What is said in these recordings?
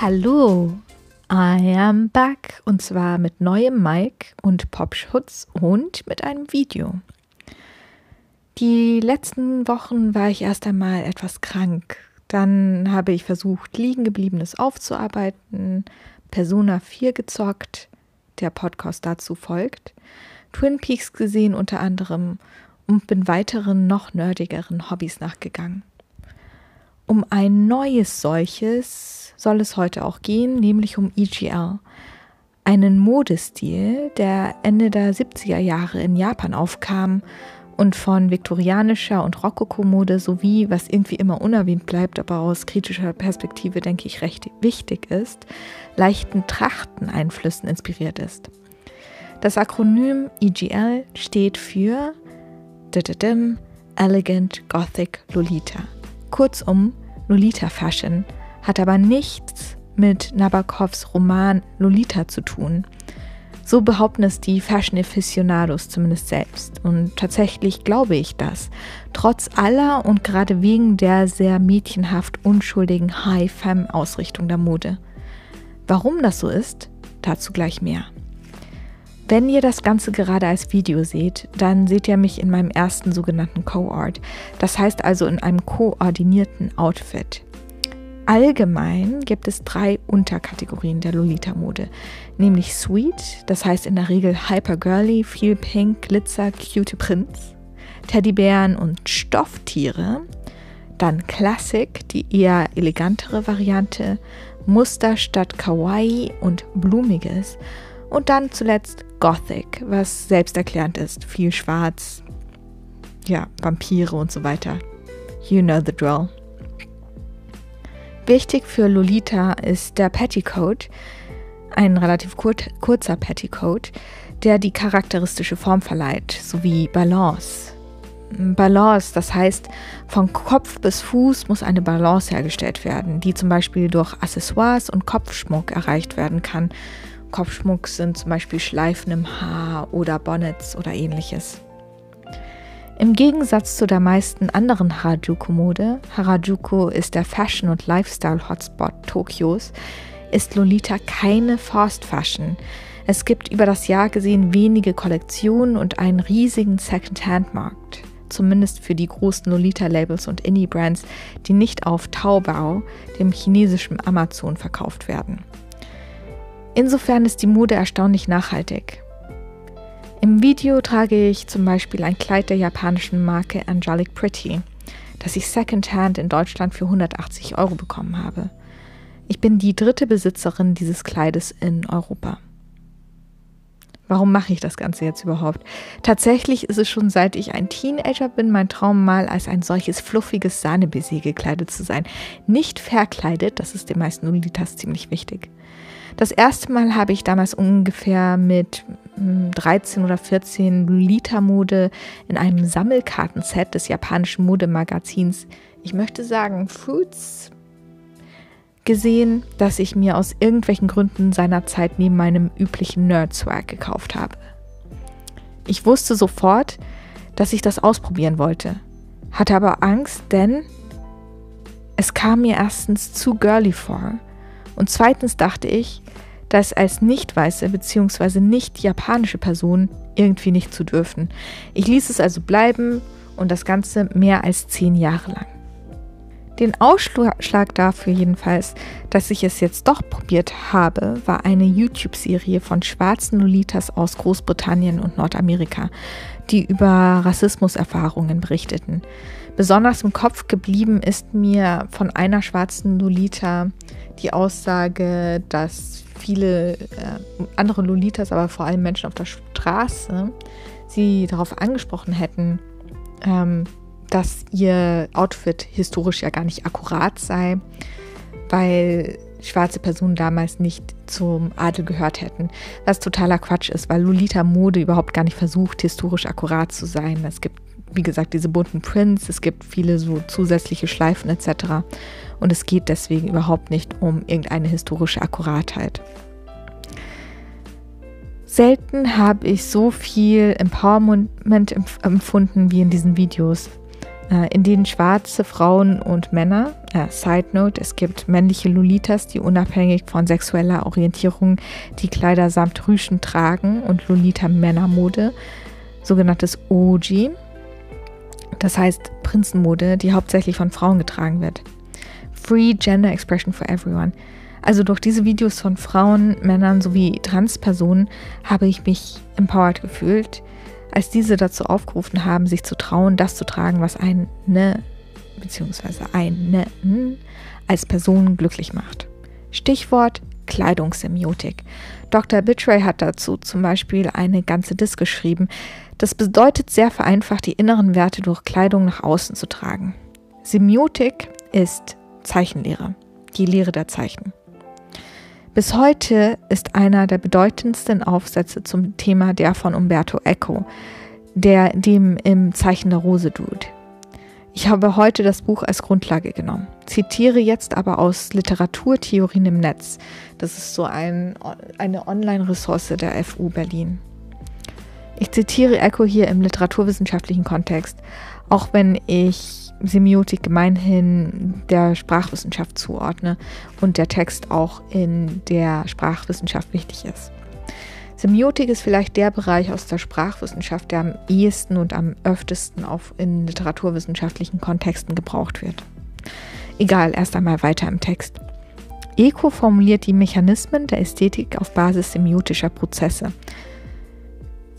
Hallo, I am back und zwar mit neuem Mic und Popschutz und mit einem Video. Die letzten Wochen war ich erst einmal etwas krank. Dann habe ich versucht, liegen gebliebenes aufzuarbeiten, Persona 4 gezockt, der Podcast dazu folgt, Twin Peaks gesehen unter anderem und bin weiteren noch nerdigeren Hobbys nachgegangen. Um ein neues solches soll es heute auch gehen, nämlich um EGL, einen Modestil, der Ende der 70er Jahre in Japan aufkam und von viktorianischer und Rokoko-Mode sowie, was irgendwie immer unerwähnt bleibt, aber aus kritischer Perspektive denke ich recht wichtig ist, leichten Trachteneinflüssen inspiriert ist. Das Akronym EGL steht für Elegant Gothic Lolita. Kurzum, Lolita Fashion hat aber nichts mit Nabokovs Roman Lolita zu tun. So behaupten es die Fashion Aficionados zumindest selbst. Und tatsächlich glaube ich das. Trotz aller und gerade wegen der sehr mädchenhaft unschuldigen High-Femme-Ausrichtung der Mode. Warum das so ist, dazu gleich mehr. Wenn ihr das Ganze gerade als Video seht, dann seht ihr mich in meinem ersten sogenannten Co-Art. Das heißt also in einem koordinierten Outfit. Allgemein gibt es drei Unterkategorien der Lolita-Mode, nämlich Sweet, das heißt in der Regel hyper girly, viel Pink, Glitzer, cute Prints, Teddybären und Stofftiere, dann Classic, die eher elegantere Variante, Muster statt Kawaii und Blumiges und dann zuletzt Gothic, was selbsterklärend ist. Viel Schwarz, ja, Vampire und so weiter. You know the drill. Wichtig für Lolita ist der Petticoat, ein relativ kur kurzer Petticoat, der die charakteristische Form verleiht, sowie Balance. Balance, das heißt, von Kopf bis Fuß muss eine Balance hergestellt werden, die zum Beispiel durch Accessoires und Kopfschmuck erreicht werden kann Kopfschmuck sind zum Beispiel Schleifen im Haar oder Bonnets oder ähnliches. Im Gegensatz zu der meisten anderen Harajuku-Mode, Harajuku ist der Fashion- und Lifestyle-Hotspot Tokios, ist Lolita keine Fast Fashion. Es gibt über das Jahr gesehen wenige Kollektionen und einen riesigen Second-Hand-Markt. Zumindest für die großen Lolita-Labels und Indie-Brands, die nicht auf Taobao, dem chinesischen Amazon, verkauft werden. Insofern ist die Mode erstaunlich nachhaltig. Im Video trage ich zum Beispiel ein Kleid der japanischen Marke Angelic Pretty, das ich secondhand in Deutschland für 180 Euro bekommen habe. Ich bin die dritte Besitzerin dieses Kleides in Europa. Warum mache ich das Ganze jetzt überhaupt? Tatsächlich ist es schon seit ich ein Teenager bin mein Traum mal als ein solches fluffiges Sahnebaiser gekleidet zu sein. Nicht verkleidet, das ist den meisten Lolitas ziemlich wichtig. Das erste Mal habe ich damals ungefähr mit 13 hm, oder 14 Lolita-Mode in einem Sammelkartenset des japanischen Modemagazins, ich möchte sagen Fruits, gesehen, das ich mir aus irgendwelchen Gründen seinerzeit neben meinem üblichen Nerd-Swag gekauft habe. Ich wusste sofort, dass ich das ausprobieren wollte, hatte aber Angst, denn es kam mir erstens zu girly vor und zweitens dachte ich, das als nicht weiße bzw. nicht japanische Person irgendwie nicht zu dürfen. Ich ließ es also bleiben und das Ganze mehr als zehn Jahre lang. Den Ausschlag dafür jedenfalls, dass ich es jetzt doch probiert habe, war eine YouTube-Serie von schwarzen Lolitas aus Großbritannien und Nordamerika, die über Rassismuserfahrungen berichteten. Besonders im Kopf geblieben ist mir von einer schwarzen Lolita die Aussage, dass viele äh, andere Lolitas, aber vor allem Menschen auf der Straße, sie darauf angesprochen hätten, ähm, dass ihr Outfit historisch ja gar nicht akkurat sei, weil schwarze Personen damals nicht zum Adel gehört hätten. Was totaler Quatsch ist, weil Lolita Mode überhaupt gar nicht versucht, historisch akkurat zu sein. Es gibt, wie gesagt, diese bunten Prints, es gibt viele so zusätzliche Schleifen etc. Und es geht deswegen überhaupt nicht um irgendeine historische Akkuratheit. Selten habe ich so viel Empowerment empfunden wie in diesen Videos. Äh, in denen schwarze Frauen und Männer, äh, Side Note, es gibt männliche Lolitas, die unabhängig von sexueller Orientierung die Kleider samt Rüschen tragen und Lolita Männermode, sogenanntes OG, das heißt Prinzenmode, die hauptsächlich von Frauen getragen wird. Free Gender Expression for Everyone. Also durch diese Videos von Frauen, Männern sowie Transpersonen habe ich mich empowered gefühlt als diese dazu aufgerufen haben, sich zu trauen, das zu tragen, was eine bzw. eine als Person glücklich macht. Stichwort Kleidungssemiotik. Dr. Bitray hat dazu zum Beispiel eine ganze Disk geschrieben. Das bedeutet sehr vereinfacht, die inneren Werte durch Kleidung nach außen zu tragen. Semiotik ist Zeichenlehre, die Lehre der Zeichen. Bis heute ist einer der bedeutendsten Aufsätze zum Thema der von Umberto Eco, der dem im Zeichen der Rose tut. Ich habe heute das Buch als Grundlage genommen, zitiere jetzt aber aus Literaturtheorien im Netz. Das ist so ein, eine Online-Ressource der FU Berlin. Ich zitiere Eco hier im literaturwissenschaftlichen Kontext, auch wenn ich Semiotik gemeinhin der Sprachwissenschaft zuordne und der Text auch in der Sprachwissenschaft wichtig ist. Semiotik ist vielleicht der Bereich aus der Sprachwissenschaft, der am ehesten und am öftesten auf in literaturwissenschaftlichen Kontexten gebraucht wird. Egal, erst einmal weiter im Text. Eco formuliert die Mechanismen der Ästhetik auf Basis semiotischer Prozesse.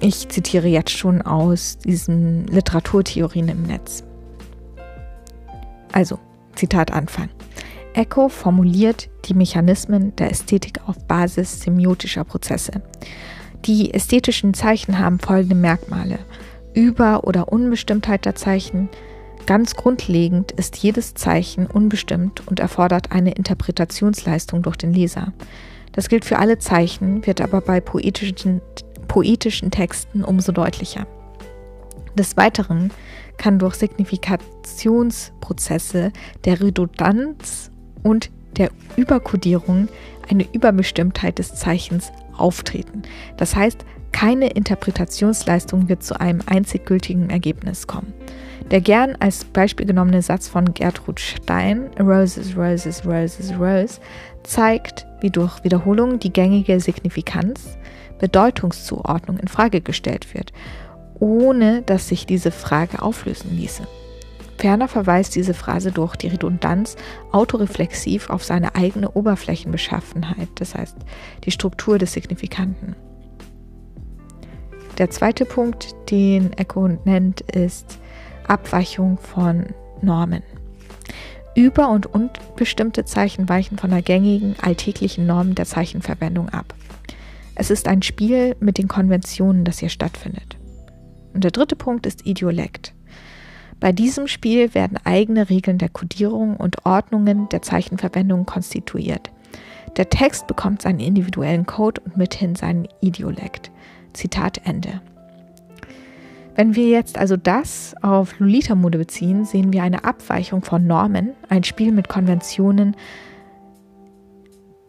Ich zitiere jetzt schon aus diesen Literaturtheorien im Netz. Also, Zitat Anfang. Eco formuliert die Mechanismen der Ästhetik auf Basis semiotischer Prozesse. Die ästhetischen Zeichen haben folgende Merkmale. Über- oder Unbestimmtheit der Zeichen. Ganz grundlegend ist jedes Zeichen unbestimmt und erfordert eine Interpretationsleistung durch den Leser. Das gilt für alle Zeichen, wird aber bei poetischen, poetischen Texten umso deutlicher. Des Weiteren kann durch Signifikationsprozesse der Redundanz und der Überkodierung eine Überbestimmtheit des Zeichens auftreten. Das heißt, keine Interpretationsleistung wird zu einem einzig gültigen Ergebnis kommen. Der gern als Beispiel genommene Satz von Gertrud Stein, Roses, Roses, Roses, Rose, zeigt, wie durch Wiederholung die gängige Signifikanz, Bedeutungszuordnung in Frage gestellt wird ohne dass sich diese Frage auflösen ließe. Ferner verweist diese Phrase durch die Redundanz autoreflexiv auf seine eigene Oberflächenbeschaffenheit, das heißt die Struktur des Signifikanten. Der zweite Punkt, den Echo nennt, ist Abweichung von Normen. Über- und unbestimmte Zeichen weichen von der gängigen alltäglichen Norm der Zeichenverwendung ab. Es ist ein Spiel mit den Konventionen, das hier stattfindet. Und der dritte Punkt ist Idiolekt. Bei diesem Spiel werden eigene Regeln der Kodierung und Ordnungen der Zeichenverwendung konstituiert. Der Text bekommt seinen individuellen Code und mithin seinen Idiolekt. Zitat Ende. Wenn wir jetzt also das auf Lolita-Mode beziehen, sehen wir eine Abweichung von Normen, ein Spiel mit Konventionen,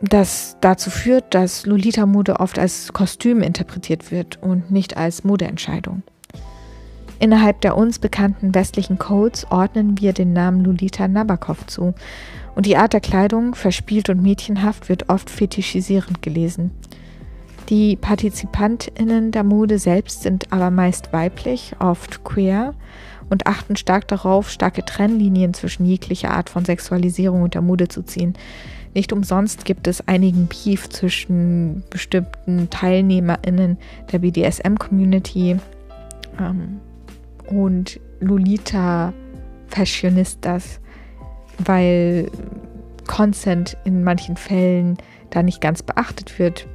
das dazu führt, dass Lolita-Mode oft als Kostüm interpretiert wird und nicht als Modeentscheidung. Innerhalb der uns bekannten westlichen Codes ordnen wir den Namen Lolita Nabokov zu und die Art der Kleidung, verspielt und mädchenhaft, wird oft fetischisierend gelesen. Die PartizipantInnen der Mode selbst sind aber meist weiblich, oft queer und achten stark darauf, starke Trennlinien zwischen jeglicher Art von Sexualisierung und der Mode zu ziehen. Nicht umsonst gibt es einigen Beef zwischen bestimmten TeilnehmerInnen der BDSM-Community. Ähm, und Lolita Fashionistas, weil Consent in manchen Fällen da nicht ganz beachtet wird,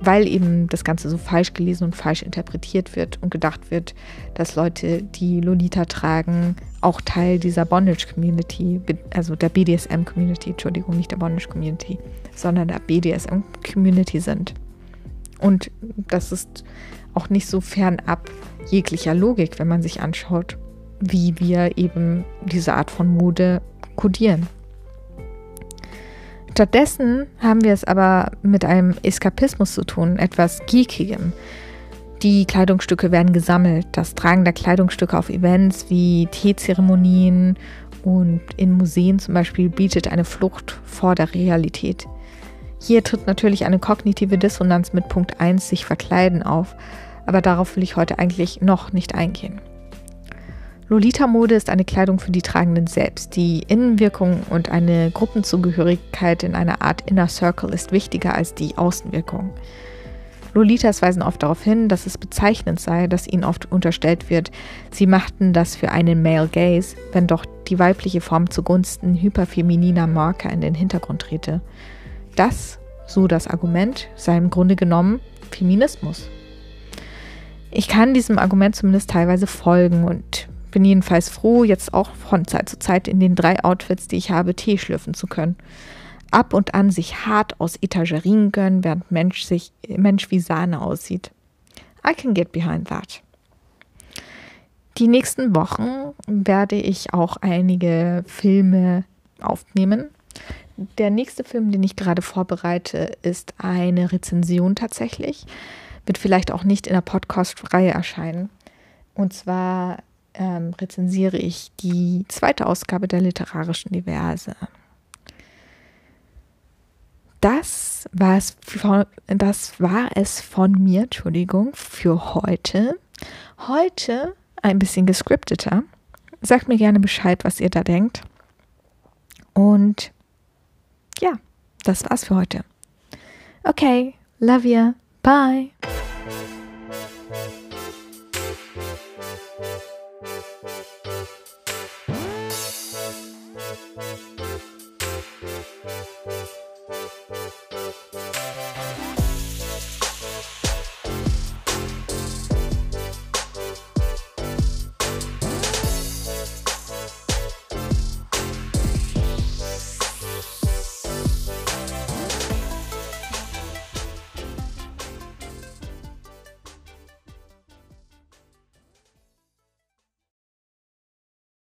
weil eben das Ganze so falsch gelesen und falsch interpretiert wird und gedacht wird, dass Leute, die Lolita tragen, auch Teil dieser Bondage Community, also der BDSM Community, Entschuldigung, nicht der Bondage Community, sondern der BDSM-Community sind. Und das ist auch nicht so fernab jeglicher Logik, wenn man sich anschaut, wie wir eben diese Art von Mode kodieren. Stattdessen haben wir es aber mit einem Eskapismus zu tun, etwas Geekigem. Die Kleidungsstücke werden gesammelt. Das Tragen der Kleidungsstücke auf Events wie Teezeremonien und in Museen zum Beispiel bietet eine Flucht vor der Realität. Hier tritt natürlich eine kognitive Dissonanz mit Punkt 1 sich verkleiden auf, aber darauf will ich heute eigentlich noch nicht eingehen. Lolita-Mode ist eine Kleidung für die Tragenden selbst. Die Innenwirkung und eine Gruppenzugehörigkeit in einer Art Inner Circle ist wichtiger als die Außenwirkung. Lolitas weisen oft darauf hin, dass es bezeichnend sei, dass ihnen oft unterstellt wird, sie machten das für einen Male Gaze, wenn doch die weibliche Form zugunsten hyperfemininer Marker in den Hintergrund trete. Das, so das Argument, sei im Grunde genommen Feminismus. Ich kann diesem Argument zumindest teilweise folgen und bin jedenfalls froh, jetzt auch von Zeit zu Zeit in den drei Outfits, die ich habe, Tee schlürfen zu können. Ab und an sich hart aus Etagerien gönnen, während Mensch, sich, Mensch wie Sahne aussieht. I can get behind that. Die nächsten Wochen werde ich auch einige Filme aufnehmen. Der nächste Film, den ich gerade vorbereite, ist eine Rezension tatsächlich. Wird vielleicht auch nicht in der Podcast-Reihe erscheinen. Und zwar ähm, rezensiere ich die zweite Ausgabe der literarischen Diverse. Das war es von, das war es von mir, Entschuldigung, für heute. Heute ein bisschen gescripteter. Sagt mir gerne Bescheid, was ihr da denkt. Und ja, das war's für heute. Okay, love you. Bye.